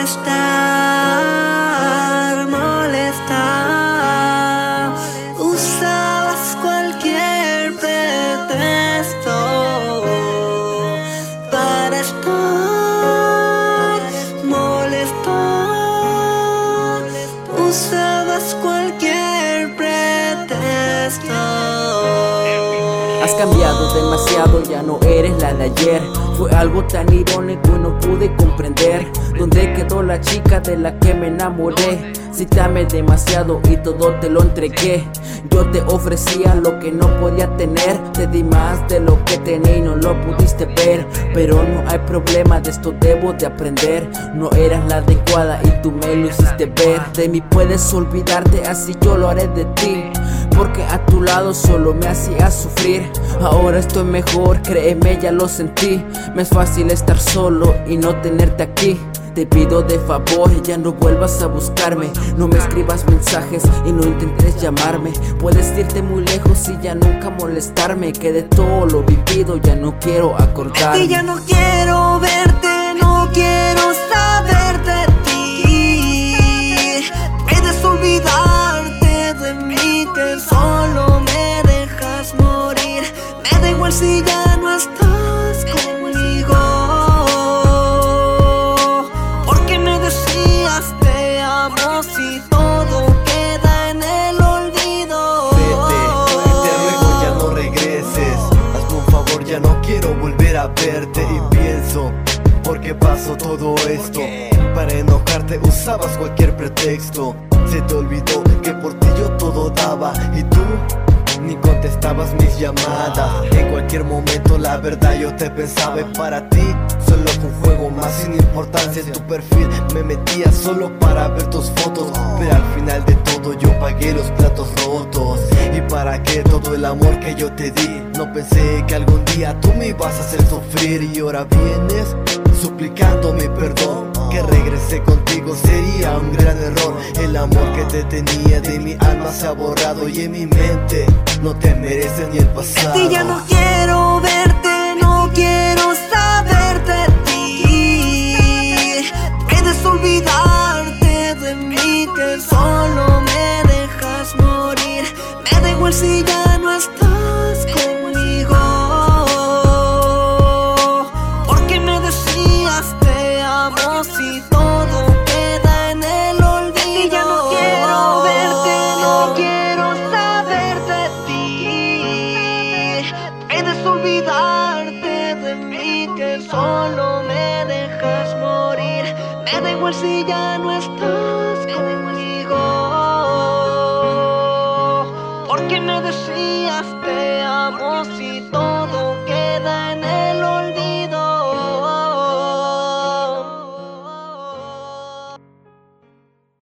molestar, molestar. Usabas cualquier pretexto para estar, molestar. Usabas cualquier pretexto. Has cambiado demasiado, ya no eres la de ayer. Fue algo tan irónico y no pude comprender dónde quedó la chica de la que me enamoré. Cítame demasiado y todo te lo entregué. Yo te ofrecía lo que no podía tener. Te di más de lo que tenía y no lo pudiste ver. Pero no hay problema, de esto debo de aprender. No eras la adecuada y tú me lo hiciste ver. De mí puedes olvidarte, así yo lo haré de ti. Porque a tu lado solo me hacía sufrir. Ahora estoy mejor, créeme, ya lo sentí. Me es fácil estar solo y no tenerte aquí. Te pido de favor, ya no vuelvas a buscarme. No me escribas mensajes y no intentes llamarme. Puedes irte muy lejos y ya nunca molestarme. Que de todo lo vivido ya no quiero acordarme. Ya no quiero Si ya no estás conmigo. Porque me decías te amo si todo queda en el olvido. Vete, te ruego ya no regreses. Hazme un favor, ya no quiero volver a verte. Y pienso, ¿por qué pasó todo esto? Para enojarte usabas cualquier pretexto. Se te olvidó que por ti yo todo daba. Y tú ni contestabas mis llamadas. En cualquier momento, la verdad, yo te pensaba. Para ti, solo un juego más sin importancia. En tu perfil me metía solo para ver tus fotos. Pero al final de todo, yo pagué los platos rotos. Y para qué todo el amor que yo te di. No pensé que algún día tú me ibas a hacer sufrir. Y ahora vienes suplicando mi perdón. Que regrese contigo sería un gran error. El amor que te tenía de mi alma se ha borrado y en mi mente no te mereces ni el pasado. Y ya no quiero verte, no quiero saber de ti. Puedes olvidarte de mí, que solo me dejas morir. Me da igual si ya no estás Me da igual si ya no estás conmigo. Porque me decías te